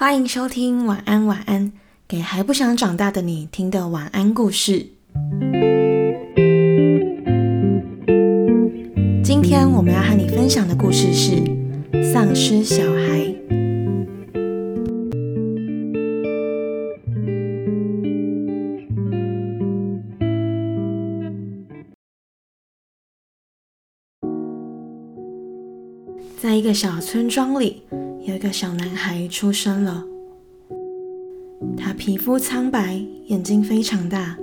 欢迎收听晚安晚安，给还不想长大的你听的晚安故事。今天我们要和你分享的故事是《丧尸小孩》。在一个小村庄里，有一个小男孩出生了。他皮肤苍白，眼睛非常大。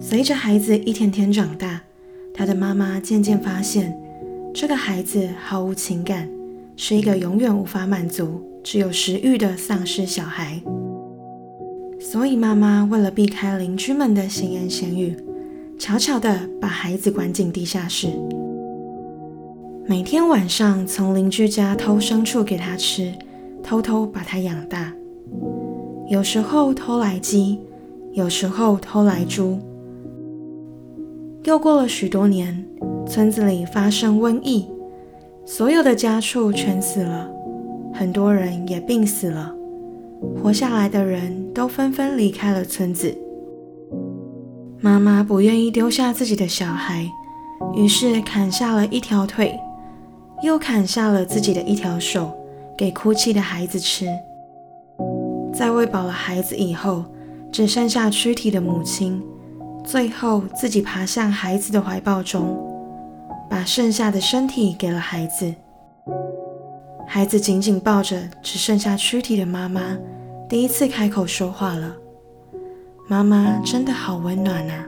随着孩子一天天长大，他的妈妈渐渐发现，这个孩子毫无情感，是一个永远无法满足、只有食欲的丧尸小孩。所以，妈妈为了避开邻居们的闲言闲语，悄悄地把孩子关进地下室。每天晚上从邻居家偷牲畜给他吃，偷偷把他养大。有时候偷来鸡，有时候偷来猪。又过了许多年，村子里发生瘟疫，所有的家畜全死了，很多人也病死了。活下来的人都纷纷离开了村子。妈妈不愿意丢下自己的小孩，于是砍下了一条腿。又砍下了自己的一条手，给哭泣的孩子吃。在喂饱了孩子以后，只剩下躯体的母亲，最后自己爬向孩子的怀抱中，把剩下的身体给了孩子。孩子紧紧抱着只剩下躯体的妈妈，第一次开口说话了：“妈妈真的好温暖啊。”